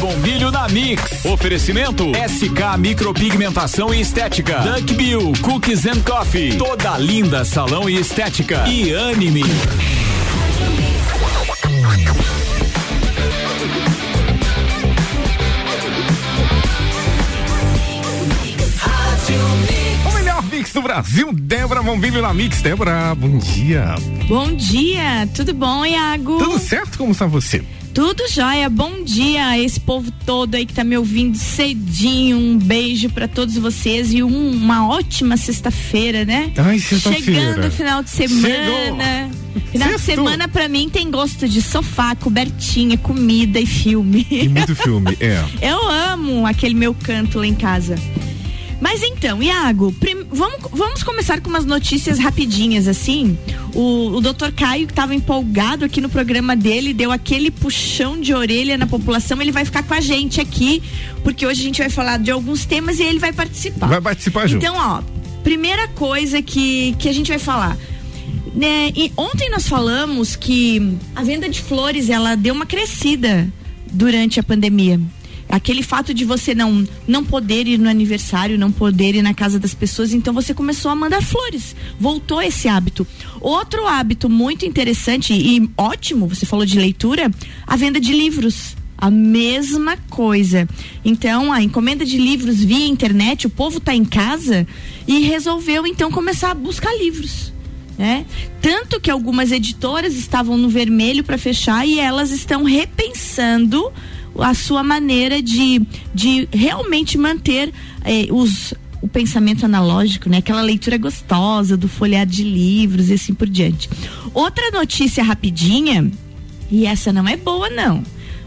Bombilho na Mix. Oferecimento SK Micropigmentação e Estética. Duck Bill Cookies and Coffee. Toda linda salão e estética. E anime. O melhor mix do Brasil, Débora Bombilho na Mix. Débora, bom dia. Bom dia, tudo bom, Iago? Tudo certo? Como está você? Tudo jóia, bom dia a esse povo todo aí que tá me ouvindo cedinho. Um beijo para todos vocês e um, uma ótima sexta-feira, né? Ai, sexta-feira. Chegando o final de semana. Chegou. Final de Sextou. semana pra mim tem gosto de sofá, cobertinha, comida e filme. E muito filme, é. Eu amo aquele meu canto lá em casa. Mas então, Iago, prim- vamos, vamos começar com umas notícias rapidinhas, assim. O, o doutor Caio, que estava empolgado aqui no programa dele, deu aquele puxão de orelha na população. Ele vai ficar com a gente aqui, porque hoje a gente vai falar de alguns temas e ele vai participar. Vai participar junto. Então, ó, primeira coisa que, que a gente vai falar. Né, e ontem nós falamos que a venda de flores ela deu uma crescida durante a pandemia. Aquele fato de você não não poder ir no aniversário, não poder ir na casa das pessoas, então você começou a mandar flores. Voltou esse hábito. Outro hábito muito interessante e ótimo, você falou de leitura, a venda de livros. A mesma coisa. Então, a encomenda de livros via internet, o povo está em casa e resolveu então começar a buscar livros. Né? Tanto que algumas editoras estavam no vermelho para fechar e elas estão repensando a sua maneira de, de realmente manter eh, os, o pensamento analógico, né? Aquela leitura gostosa do folhear de livros e assim por diante. Outra notícia rapidinha, e essa não é boa não.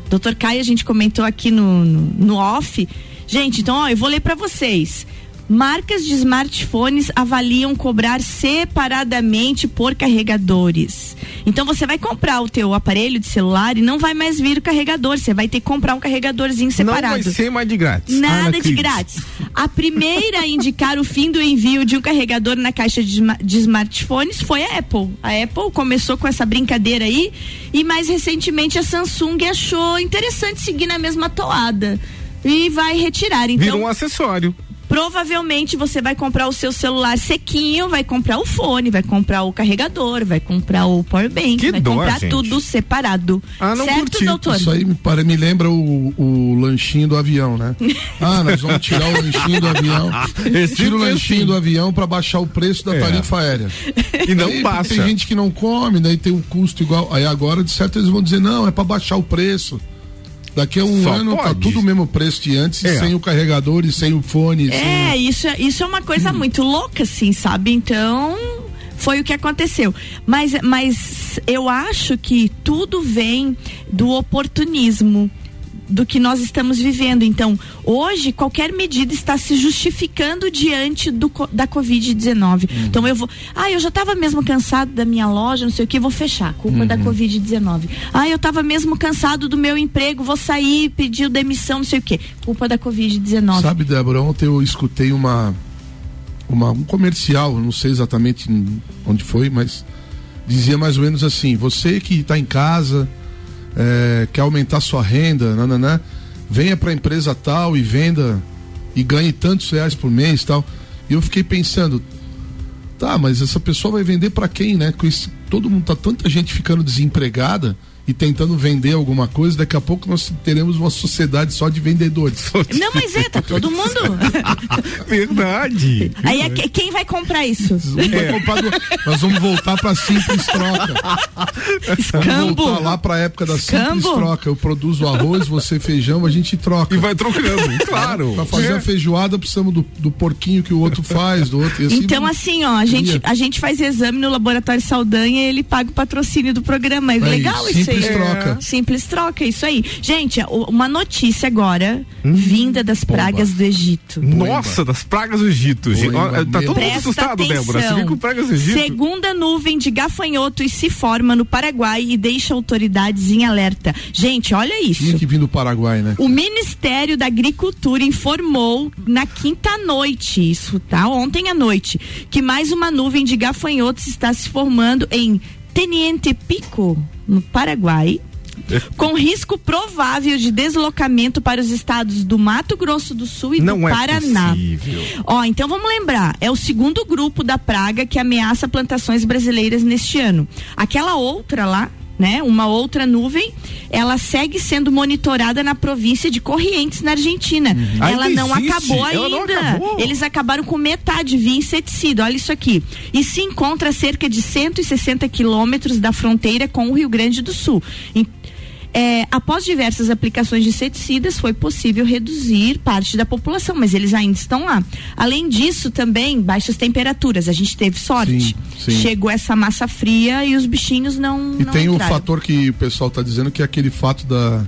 Doutor Caio, a gente comentou aqui no, no, no off. Gente, então, ó, eu vou ler para vocês. Marcas de smartphones avaliam cobrar separadamente por carregadores. Então você vai comprar o teu aparelho de celular e não vai mais vir o carregador, você vai ter que comprar um carregadorzinho separado. Não vai ser mais de grátis. Ah, Nada de acredito. grátis. A primeira a indicar o fim do envio de um carregador na caixa de, de smartphones foi a Apple. A Apple começou com essa brincadeira aí e mais recentemente a Samsung achou interessante seguir na mesma toada e vai retirar. Então, Vira um acessório. Provavelmente você vai comprar o seu celular sequinho, vai comprar o fone, vai comprar o carregador, vai comprar o power bank, Que vai dó, comprar gente. tudo separado. Ah, não certo, curti. doutor? Isso aí me, pare- me lembra o, o lanchinho do avião, né? Ah, nós vamos tirar o lanchinho do avião. Tira o lanchinho do avião pra baixar o preço da É. tarifa aérea. E não Aí, passa. Tem gente que não come, daí tem um custo igual. Aí agora, de certo, eles vão dizer, não, é pra baixar o preço. Daqui a um Só ano tá pode. tudo o mesmo preço de antes, É. sem o carregador e sem o fone. É, sem... isso, é- isso é uma coisa muito louca, assim, sabe? Então, foi o que aconteceu. Mas, mas eu acho que tudo vem do oportunismo do que nós estamos vivendo. Então, hoje, qualquer medida está se justificando diante do, da Covid-19. Então, eu vou. Ah, eu já estava mesmo cansado da minha loja, não sei o que, vou fechar. Culpa da Covid-19. Ah, eu estava mesmo cansado do meu emprego, vou sair, pedir demissão, não sei o que. Culpa da Covid-19. Sabe, Débora, ontem eu escutei uma, uma um comercial, não sei exatamente onde foi, mas dizia mais ou menos assim: você que está em casa, é, quer aumentar sua renda, nananã, venha para a empresa tal e venda e ganhe tantos reais por mês tal. E eu fiquei pensando, tá, mas essa pessoa vai vender para quem, né? Com esse, todo mundo tá tanta gente ficando desempregada e tentando vender alguma coisa, daqui a pouco nós teremos uma sociedade só de vendedores. Não, mas é, tá todo mundo. Verdade. Aí é que- quem vai comprar isso? Vamos É. comprar do- Nós vamos voltar pra simples troca. Vamos Escambo. voltar lá pra época da simples Escambo. troca. Eu produzo arroz, você feijão, a gente troca. E vai trocando, claro. Pra fazer a feijoada, precisamos do, do porquinho que o outro faz, do outro. assim Então, vamos- assim, ó, a gente, a gente faz exame no Laboratório Saldanha ele paga o patrocínio do programa. É Aí, legal isso aí. simples troca. Simples troca, isso aí. Gente, o- uma notícia agora, Hum. vinda das pragas do Egito. Nossa, das pragas do Egito. Tá todo mundo Presta assustado, atenção. Débora. Você viu com pragas do Egito? Segunda nuvem de gafanhotos se forma no Paraguai e deixa autoridades em alerta. Gente, olha isso. Tinha que vir do Paraguai, né? O Ministério da Agricultura informou na quinta noite, isso tá ontem à noite, que mais uma nuvem de gafanhotos está se formando em Teniente Pico, no Paraguai. com risco provável de deslocamento para os estados do Mato Grosso do Sul e Não do é Paraná. possível. Ó, então vamos lembrar, é o segundo grupo da praga que ameaça plantações brasileiras neste ano. Aquela outra lá, né, uma outra nuvem, ela segue sendo monitorada na província de Corrientes, na Argentina. Ela Ainda não acabou ainda. Ela não acabou? Eles acabaram com metade via inseticida. Olha isso aqui. E se encontra a cerca de 160 quilômetros da fronteira com o Rio Grande do Sul. Em- é, após diversas aplicações de inseticidas, foi possível reduzir parte da população, mas eles ainda estão lá. Além disso, também baixas temperaturas. A gente teve sorte. Sim, sim. Chegou essa massa fria e os bichinhos não. E não tem o entraram. fator que o pessoal está dizendo que é aquele fato da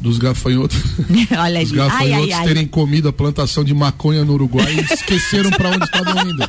dos gafanhotos, Olha os aí. Ai, gafanhotos ai, ai. terem comido a plantação de maconha no Uruguai e esqueceram para onde estavam indo.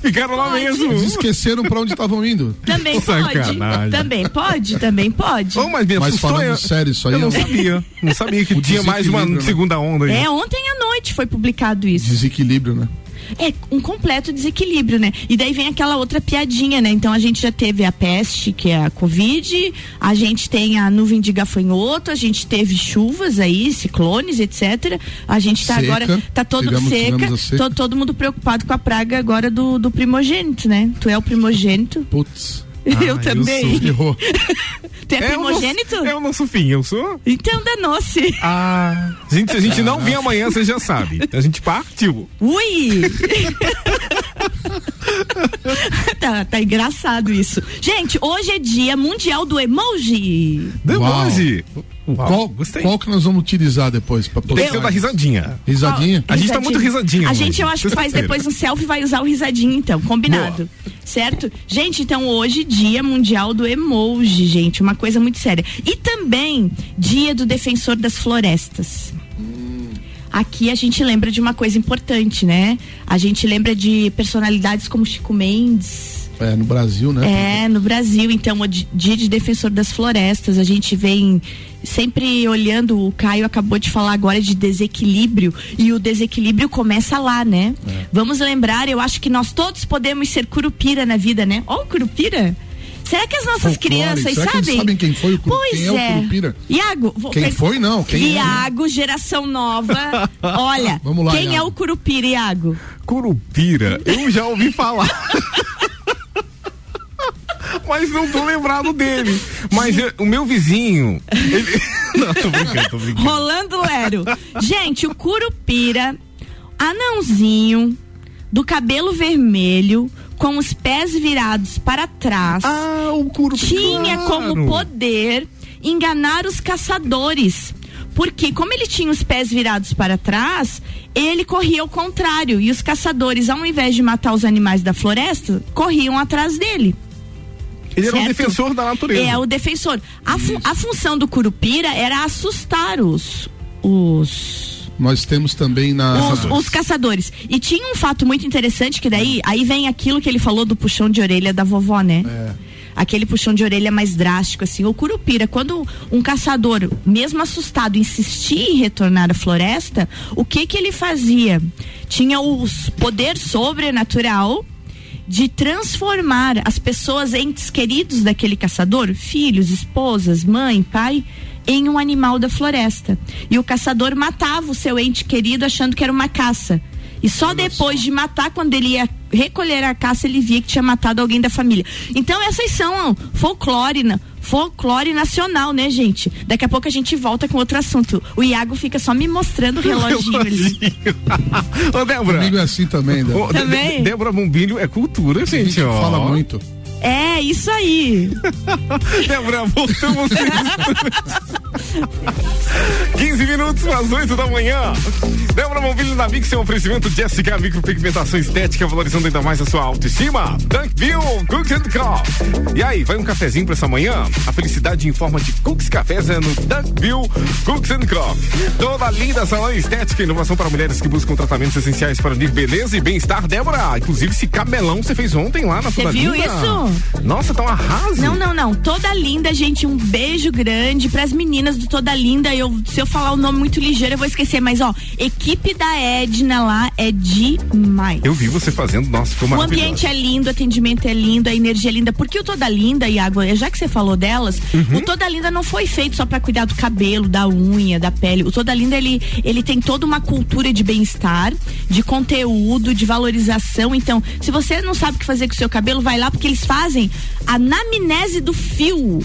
Ficaram lá Pode. mesmo. Eles esqueceram para onde estavam indo. Também pode. Sacanagem. Também pode, também pode. Oh, mas me Mas falando eu- sério, isso aí eu não é sabia. Não sabia que O tinha mais uma né? segunda onda aí. É, ontem à noite foi publicado isso. desequilíbrio, né? É um completo desequilíbrio, né? E daí vem aquela outra piadinha, né? Então a gente já teve a peste, que é a Covid, a gente tem a nuvem de gafanhoto, a gente teve chuvas aí, ciclones, etc. A gente tá Seca. agora, tá todo Tivemos- seca, tivemos seca. to- todo mundo preocupado com a praga agora do, do primogênito, né? Tu é o primogênito. Putz. Ah, eu eu também. sou. Errou. tu é eu não- primogênito? Eu não sou fim, eu sou. Então danou-se. Ah. Gente, se a gente não vir amanhã, você já sabe. A gente partiu. Ui! tá, tá engraçado isso. Gente, hoje é dia mundial do emoji. Demoji. Uau, Qual, gostei. qual que nós vamos utilizar depois? Pra Tem que ser da risadinha. Risadinha? A gente tá muito risadinha A hoje, gente, eu acho que faz depois um selfie e vai usar o risadinho, então, combinado. Certo? Gente, então hoje, dia mundial do emoji, gente, uma coisa muito séria. E também, dia do defensor das florestas. Aqui a gente lembra de uma coisa importante, né? A gente lembra de personalidades como Chico Mendes, É, no Brasil, né? é, no Brasil, então, o di- dia de defensor das florestas, a gente vem sempre olhando, o Caio acabou de falar agora de desequilíbrio, e o desequilíbrio começa lá, né? Vamos lembrar, eu acho que nós todos podemos ser curupira na vida, né? Ó, o curupira! Será que as nossas Folclore. crianças Será que eles sabem? sabem quem foi o Curu- Pois quem é o é. Curupira? Iago, vou Quem per- foi, não, quem é? Iago, geração nova. Olha, Vamos lá, quem é Iago. o curupira, Iago? Curupira, eu já ouvi falar. Mas não tô lembrado dele. Mas eu- o meu vizinho. Ele... Não, tô brincando, tô brincando. Rolando Lero. Gente, o Curupira, anãozinho, do cabelo vermelho, com os pés virados para trás, Ah, o Curupira. tinha como poder enganar os caçadores. Porque, como ele tinha os pés virados para trás, ele corria ao contrário. E os caçadores, ao invés de matar os animais da floresta, corriam atrás dele. Ele era um certo? defensor da natureza. É o defensor. A, fu- a função do Curupira era assustar os. os Nós temos também na. os, os caçadores. E tinha um fato muito interessante que daí, aí vem aquilo que ele falou do puxão de orelha da vovó, né? É. Aquele puxão de orelha mais drástico, assim. O curupira, quando um caçador, mesmo assustado, insistia em retornar à floresta, o que que ele fazia? Tinha o poder sobrenatural de transformar as pessoas, entes queridos daquele caçador, filhos, esposas, mãe, pai, em um animal da floresta. E o caçador matava o seu ente querido achando que era uma caça. E só depois de matar, quando ele ia recolher a caça, ele via que tinha matado alguém da família. Então essas são folclore, na- folclore nacional, né, gente? Daqui a pouco a gente volta com outro assunto. O Iago fica só me mostrando o reloginho ali. Ô, Débora. Comigo é assim também, Débora. Ô, Também. Dé- Débora Bombilho é cultura, A gente, gente ó. fala muito. É, isso aí. Débora, voltamos. 15 minutos às 8 da manhã. Débora Bombilho na Mix é um oferecimento de SK Micropigmentação Estética, valorizando ainda mais a sua autoestima. Dunkville Cooks and Coffee. E aí, vai um cafezinho pra essa manhã? A felicidade em forma de cookies cafés é no Dunkville Cooks and Coffee. Toda linda salão estética e inovação para mulheres que buscam tratamentos essenciais para unir beleza e bem-estar. Débora, inclusive esse cabelão você fez ontem lá na Você viu isso? Nossa, tá um arraso. Não, não, não. Toda linda, gente. Um beijo grande pras meninas do Toda Linda. Eu, se eu falar o nome muito ligeiro, eu vou esquecer. Mas, ó, equipe da Edna lá é demais. Eu vi você fazendo, nossa, ficou O ambiente é lindo, o atendimento é lindo, a energia é linda. Porque o Toda Linda, Iago, já que você falou delas, Uhum. o Toda Linda não foi feito só pra cuidar do cabelo, da unha, da pele. O Toda Linda, ele, ele tem toda uma cultura de bem-estar, de conteúdo, de valorização. Então, se você não sabe o que fazer com o seu cabelo, vai lá porque eles fazem a anamnese do fio.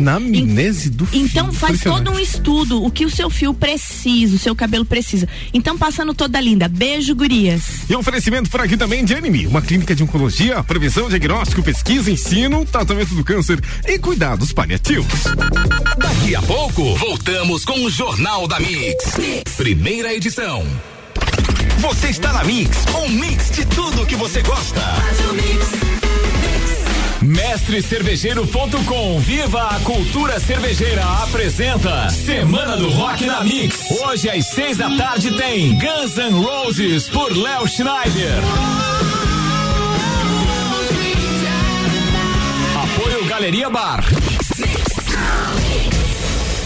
Na amnese do fio. Então faz todo um estudo, o que o seu fio precisa, o seu cabelo precisa. Então passando toda linda. Beijo, gurias. E oferecimento por aqui também de Anime, uma clínica de oncologia, prevenção, diagnóstico, pesquisa, ensino, tratamento do câncer e cuidados paliativos. Daqui a pouco, voltamos com o Jornal da mix. Primeira edição. Você está na Mix, um mix de tudo que você gosta. Mestrecervejeiro.com Viva a cultura cervejeira apresenta Semana do Rock na Mix. Hoje às seis da tarde tem Guns N' Roses por Léo Schneider. Apoio Galeria Bar.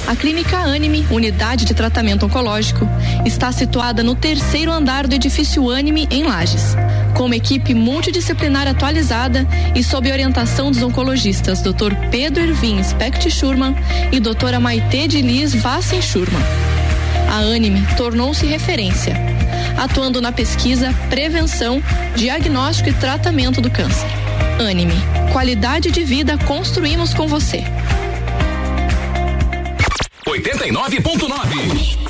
A Clínica Anime, unidade de tratamento oncológico, está situada no terceiro andar do edifício Anime, em Lages. Com uma equipe multidisciplinar atualizada e sob orientação dos oncologistas Dr. Pedro Ervin Specht Schurman e doutora Maite de Liz Vassen Schurman. A Anime tornou-se referência, atuando na pesquisa, prevenção, diagnóstico e tratamento do câncer. Anime, qualidade de vida construímos com você. 89.9.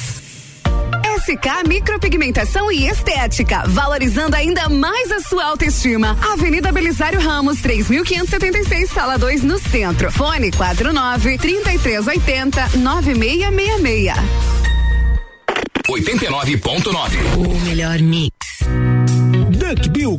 SK Micropigmentação e Estética, valorizando ainda mais a sua autoestima. Avenida Belisário Ramos, 3576, sala 2, no centro. Fone 49 3380 9666. 89.9. O melhor mix.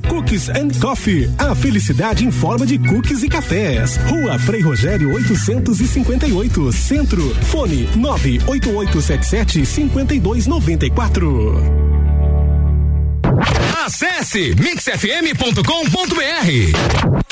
Cookies and Coffee. A felicidade em forma de cookies e cafés. Rua Frei Rogério 858, Centro. Fone 98877 5294. Acesse mixfm.com.br.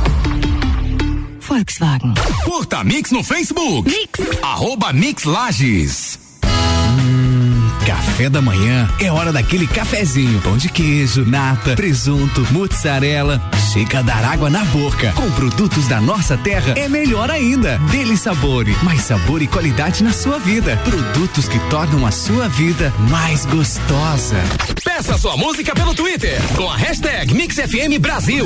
Volkswagen. Curta Mix no Facebook. Mix. Arroba Mix Lages. Café da manhã é hora daquele cafezinho. Pão de queijo, nata, presunto, mozzarella. Chega a dar água na boca. Com produtos da nossa terra é melhor ainda. Dele Sabore, mais sabor e qualidade na sua vida. Produtos que tornam a sua vida mais gostosa. Peça sua música pelo Twitter com a hashtag MixFM Brasil.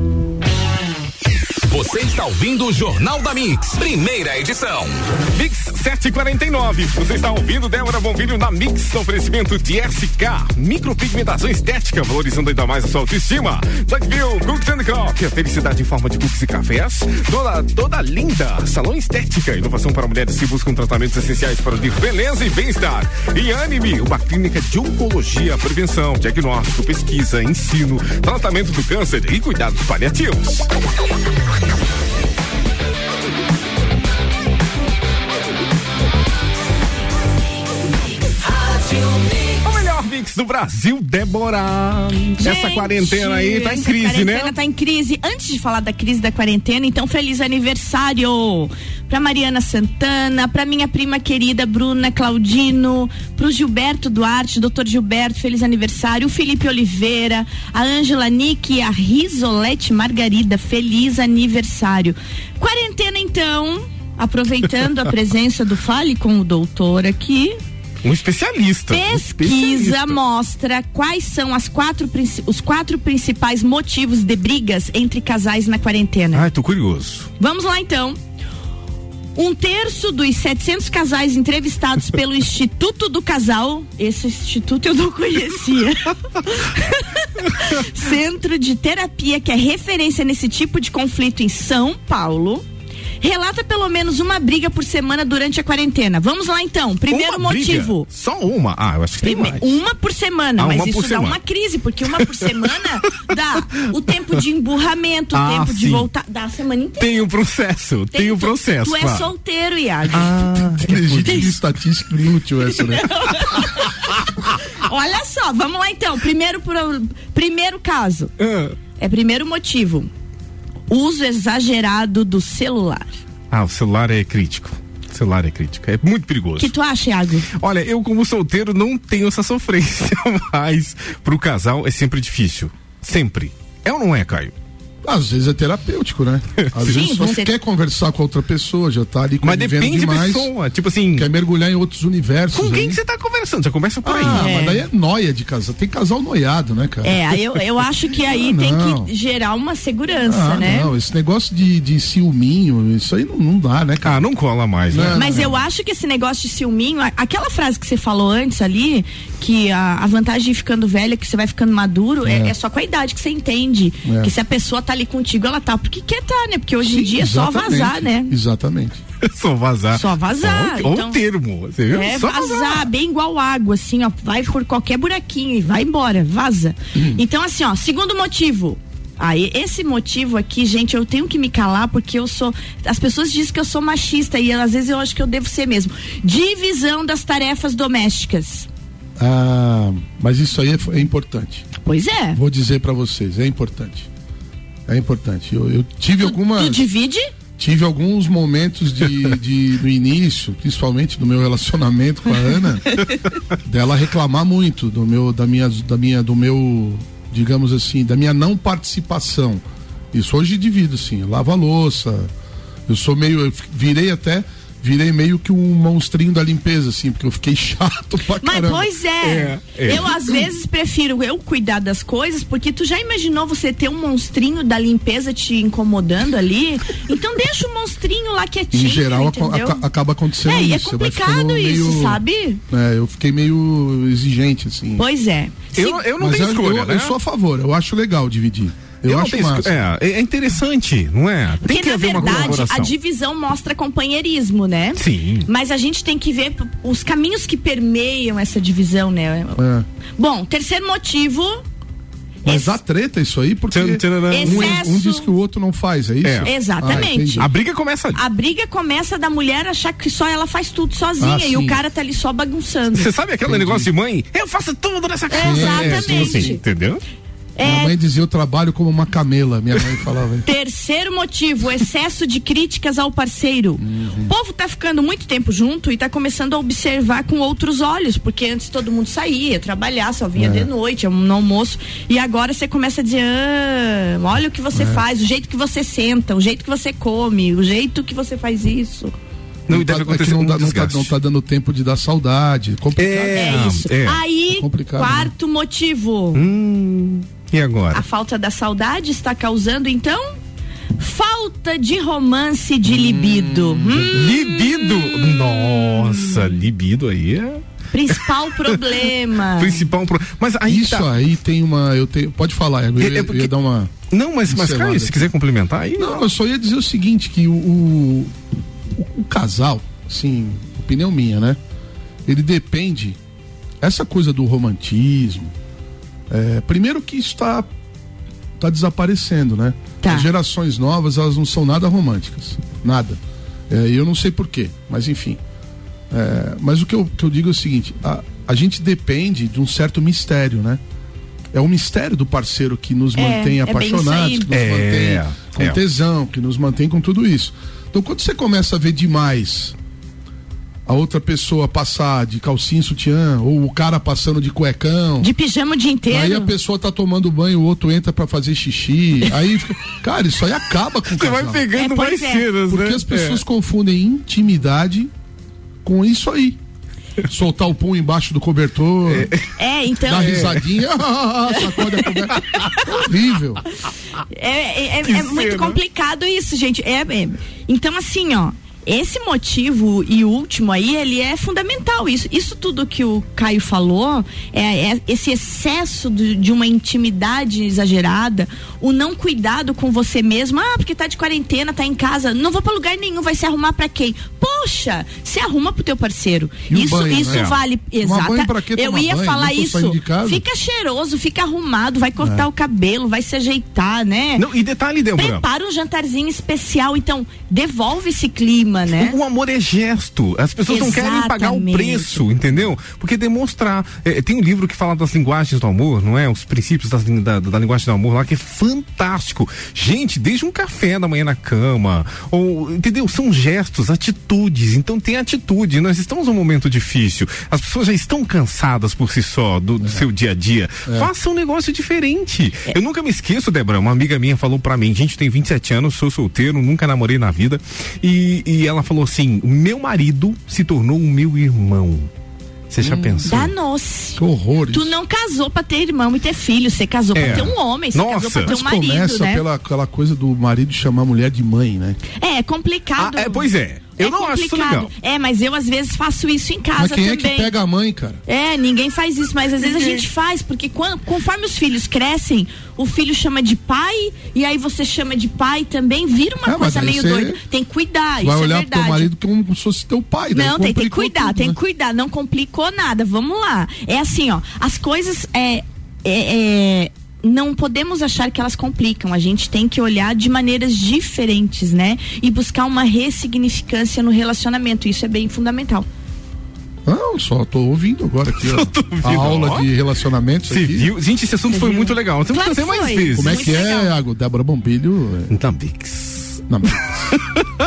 Você está ouvindo o Jornal da Mix, primeira edição. Mix 749. Você está ouvindo Débora Bombilho na Mix, oferecimento de SK, micropigmentação estética, valorizando ainda mais a sua autoestima. Duckville, Cooks and Coffee, a felicidade em forma de cookies e cafés. Toda, toda linda, salão estética, inovação para mulheres que buscam tratamentos essenciais para unir beleza e bem-estar. E Anime, uma clínica de oncologia, prevenção, diagnóstico, pesquisa, ensino, tratamento do câncer e cuidados paliativos. Yeah. Mix do Brasil, Débora. Essa quarentena aí tá em essa crise, quarentena né? tá em crise. Antes de falar da crise da quarentena, então feliz aniversário pra Mariana Santana, pra minha prima querida Bruna Claudino, pro Gilberto Duarte, doutor Gilberto, feliz aniversário, o Felipe Oliveira, a Ângela Nick e a Risolete Margarida, feliz aniversário. Quarentena então, aproveitando a presença do Fale com o doutor aqui, Um especialista. um Pesquisa especialista. mostra quais são as quatro, os quatro principais motivos de brigas entre casais na quarentena. Ai, tô curioso. Vamos lá então. Um terço dos 700 casais entrevistados pelo Instituto do Casal, esse instituto eu não conhecia. Centro de terapia que é referência nesse tipo de conflito em São Paulo. Relata pelo menos uma briga por semana durante a quarentena. Vamos lá então. Primeiro Uma briga? motivo. Só uma? Ah, eu acho que tem Prime- mais. Uma por semana, Ah, mas uma isso por dá semana. uma crise, porque uma por semana dá o tempo de emburramento, o Ah, tempo de sim. voltar, dá a semana inteira. Tem um processo, tem, um tu- processo. Tu é claro. solteiro, Iago. Ah, Legítima estatística inútil essa, né? Olha só, vamos lá então. Primeiro, pro- primeiro caso. É primeiro motivo. Uso exagerado do celular. Ah, o celular é crítico. O celular é crítico. É muito O perigoso. que tu acha, Iago? Olha, eu como solteiro não tenho essa sofrência, mas pro casal é sempre difícil. Sempre. É ou não é, Caio? Às vezes é terapêutico, né? Às Sim, vezes você- você quer conversar com a outra pessoa, já tá ali Mas convivendo depende da demais. pessoa. Tipo assim. Quer mergulhar em outros universos. Com quem você tá conversando? Já começa por aí. Ah, mas daí é noia de casal. Tem casal noiado, né, cara? É, eu, eu acho que aí Ah, tem não. que gerar uma segurança, Ah, né? não, esse negócio de, de ciúminho, isso aí não, não dá, né, cara? Ah, não cola mais, né? Mas eu acho que esse negócio de ciúminho, aquela frase que você falou antes ali, que a, a vantagem de ficando velha, é que você vai ficando maduro, é, É. é só com a idade que você entende. É. Que se a pessoa tá ali contigo, ela tá porque quer tá, né? Porque hoje em Sim, dia é só vazar, né? Exatamente. Só vazar. Só vazar, Ou, então- o termo, você viu? É Só vazar, bem igual água, assim, ó. Vai por qualquer buraquinho e vai embora, vaza. Hum. Então, assim, ó, segundo motivo. Aí, esse motivo aqui, gente, eu tenho que me calar porque eu sou. As pessoas dizem que eu sou machista e às vezes eu acho que eu devo ser mesmo. Divisão das tarefas domésticas. Ah, mas isso aí é, é importante. Pois é. Vou dizer pra vocês, é importante. É importante. Eu, eu tive algumas. Tu divide? Tive alguns momentos de, de no início, principalmente do meu relacionamento com a Ana, dela reclamar muito do meu, da minha, da minha, do meu, digamos assim, da minha não participação. Isso hoje divido, sim. Eu lavo a louça. Eu sou meio, eu virei até, virei meio que um monstrinho da limpeza, assim, porque eu fiquei chato pra Mas caramba. pois é. Eu às vezes prefiro eu cuidar das coisas, porque tu já imaginou você ter um monstrinho da limpeza te incomodando ali? Então deixa o monstrinho lá quietinho. Em geral, aca- acaba acontecendo É, é isso. vai complicado isso, meio- sabe? É, eu fiquei meio exigente, assim. Pois é. Eu, eu não Mas tenho eu, escolha, eu, né? eu sou a favor, eu acho legal dividir. Eu, Eu acho tenho. É, é interessante, não é? Tem Porque que na haver uma verdade colaboração. a divisão mostra companheirismo, né? Sim. Mas a gente tem que ver os caminhos que permeiam essa divisão, né? É. Bom, terceiro motivo. Mas dá treta isso aí, porque um, um diz que o outro não faz, é isso? É. Exatamente. Ah. A briga começa ali. A briga começa da mulher achar que só ela faz tudo sozinha Ah, e o cara tá ali só bagunçando. Você sabe aquele Entendi. negócio de mãe? Eu faço tudo nessa casa. Exatamente. É, assim, entendeu? Minha É, mãe dizia eu trabalho como uma camela, minha mãe falava. Terceiro motivo, excesso de críticas ao parceiro. O povo tá ficando muito tempo junto e tá começando a observar com outros olhos, porque antes todo mundo saía, trabalhar, só vinha É. de noite, no almoço, e agora você começa a dizer, ah, olha o que você faz, o jeito que você senta, o jeito que você come, o jeito que você faz isso. Não, Não deve tá- é não, dá, não, tá, não tá dando tempo de dar saudade. Complicado. É, É, isso. é. Aí, É complicado, quarto motivo. Hum, e agora? A falta da saudade está causando, então, falta de romance de libido. Hum, Libido! Nossa, libido aí é principal problema. principal pro... Mas aí Isso tá. aí tem uma. Eu tenho, pode falar, eu, É- ia- é eu porque- ia dar uma. Não, mas, mas Caio, se quiser complementar aí. Não, eu só ia dizer o seguinte, que o, o, o casal, assim, opinião minha, né? Ele depende. Essa coisa do romantismo. É, primeiro que isso está tá desaparecendo, né? Tá. As gerações novas, elas não são nada românticas. Nada. É, E eu não sei porquê, mas enfim. É, mas o que eu, que eu digo é o seguinte: a- a gente depende de um certo mistério, né? É o mistério do parceiro que nos É, mantém é apaixonados, que nos É, mantém com é. tesão, que nos mantém com tudo isso. Então, quando você começa a ver demais a outra pessoa passar de calcinha sutiã, ou o cara passando de cuecão. De pijama o dia inteiro. Aí a pessoa tá tomando banho, o outro entra pra fazer xixi. Aí fica. Cara, isso aí acaba com o Você vai pegando É, mais é. cenas, Porque né? as pessoas confundem intimidade com isso aí. Soltar o pum embaixo do cobertor, É, então. dar risadinha, sacode a coberta. Horrível. É, é- é- é muito complicado isso, gente. É, é- então, assim, ó. Esse motivo e último aí, ele é fundamental. Isso, isso tudo que o Caio falou, é, é esse excesso de, de uma intimidade exagerada, o não cuidado com você mesmo. Ah, porque tá de quarentena, tá em casa, não vou pra lugar nenhum, vai se arrumar pra quem? Poxa, se arruma pro teu parceiro. E isso banho, isso né? vale. Quê Eu ia banho? falar isso. Fica cheiroso, fica arrumado, vai cortar o cabelo, vai se ajeitar, né? Não, e detalhe, Débora. Prepara um jantarzinho especial, então devolve esse clima, né? O amor é gesto. As pessoas não querem pagar o Exatamente. preço, entendeu? Porque demonstrar. é, tem um livro que fala das linguagens do amor, não é? Os princípios das da, da linguagem do amor lá, que é fantástico. Gente, desde um café da manhã na cama, ou, entendeu? São gestos, atitudes. Então tem atitude. Nós estamos num momento difícil. As pessoas já estão cansadas por si só do, do seu dia a dia. Faça um negócio diferente. Eu nunca me esqueço, Débora, uma amiga minha falou pra mim, gente, tem 27 anos, sou solteiro, nunca namorei na vida. E, e ela falou assim: meu marido se tornou o meu irmão. Você já pensou? Danou-se. Que horror Tu não casou pra ter irmão e ter filho, você casou É. pra ter um homem, você Nossa. casou pra ter Mas um marido, começa né? pela aquela coisa do marido chamar a mulher de mãe, né? É, é complicado. Ah, é, pois é. Eu É não acho isso complicado. legal. É, mas eu às vezes faço isso em casa Mas quem é também. que pega a mãe, cara? É, ninguém faz isso, mas às vezes a gente faz, porque quando, conforme os filhos crescem, o filho chama de pai, e aí você chama de pai também, vira uma É, coisa meio doida. Tem que cuidar, Vai isso é olhar pro teu verdade. marido como se fosse teu pai. Não, tem, tem que cuidar, tudo, tem né? que cuidar. Não complicou nada. Vamos lá. É assim, ó. As coisas é, é- é, não podemos achar que elas complicam. A gente tem que olhar de maneiras diferentes, né? E buscar uma ressignificância no relacionamento. Isso é bem fundamental. Não, só tô ouvindo agora aqui, ó. ouvindo, a aula ó. de relacionamentos Você aqui. viu? Gente, esse assunto Você foi viu? muito legal. Temos Claro que fazer mais vezes. Como é Muito que é, legal. Iago? Débora Bombilho? é- Da Mix. Não,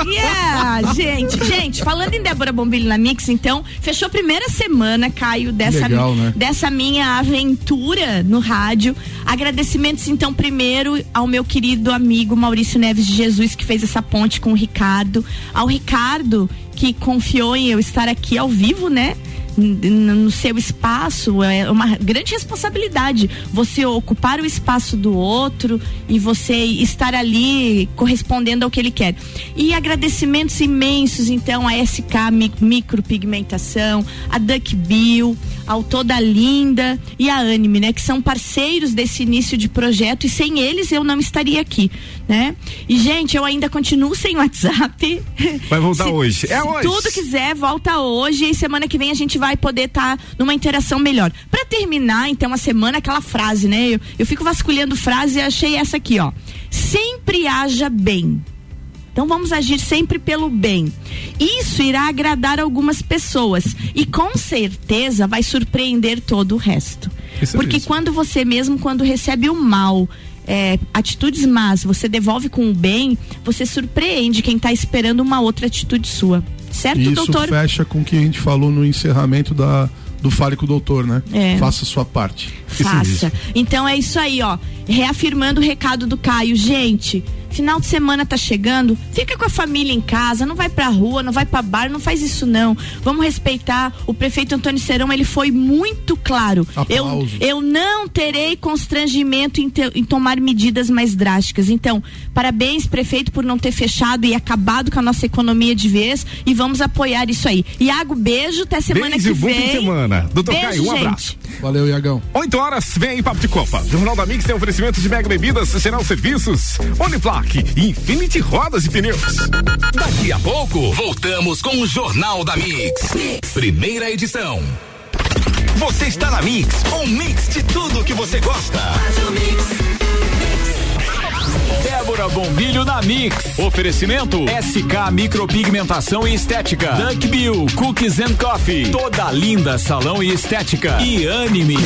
Yeah, gente, gente, falando em Débora Bombilho na Mix, então, fechou a primeira semana, Caio, dessa, Legal, né? dessa minha aventura no rádio. Agradecimentos, então, primeiro ao meu querido amigo Maurício Neves de Jesus, que fez essa ponte com o Ricardo. Ao Ricardo, que confiou em eu estar aqui ao vivo, né? No seu espaço, é uma grande responsabilidade você ocupar o espaço do outro e você estar ali correspondendo ao que ele quer. E agradecimentos imensos, então, a SK Mi- Micropigmentação, a Duck Bill, ao Toda Linda e a Anime, né? Que são parceiros desse início de projeto e sem eles eu não estaria aqui, né? E, gente, eu ainda continuo sem WhatsApp. Vai voltar Se- hoje. É se hoje. tudo quiser, volta hoje e semana que vem a gente vai poder estar numa interação melhor. Pra terminar, então, a semana, aquela frase, né? Eu, eu fico vasculhando frase e achei essa aqui, ó. Sempre haja bem. Então vamos agir sempre pelo bem. Isso irá agradar algumas pessoas e com certeza vai surpreender todo o resto. Isso Porque mesmo. quando você mesmo, quando recebe o mal, é, atitudes más, você devolve com o bem, você surpreende quem está esperando uma outra atitude sua. Certo, Isso doutor? fecha com o que a gente falou no encerramento da, do Fale com o Doutor, né? É. Faça a sua parte. Faça. Então é isso aí, ó. Reafirmando o recado do Caio. Gente, final de semana tá chegando. Fica com a família em casa, não vai pra rua, não vai pra bar, não faz isso não. Vamos respeitar. O prefeito Antônio Serão, ele foi muito claro. Eu, Aplausos. eu não terei constrangimento em, te- em tomar medidas mais drásticas. Então, parabéns, prefeito, por não ter fechado e acabado com a nossa economia de vez. E vamos apoiar isso aí. Iago, beijo, até semana Beijo, que vem. de semana. Doutor Beijo, Caio, um gente. abraço. Valeu, Iagão. 8 horas, vem aí Papo de Copa. Jornal da Mix tem oferecimento de Mega Bebidas, Geral Serviços, Uniplaque e Infinity Rodas e Pneus. Daqui a pouco, voltamos com o Jornal da Mix. Primeira edição. Você está na Mix, um mix de tudo que você gosta. Débora Bombilho na Mix. Oferecimento SK Micropigmentação e Estética. Dunk Bill Cookies and Coffee. Toda linda salão e estética. E Anime.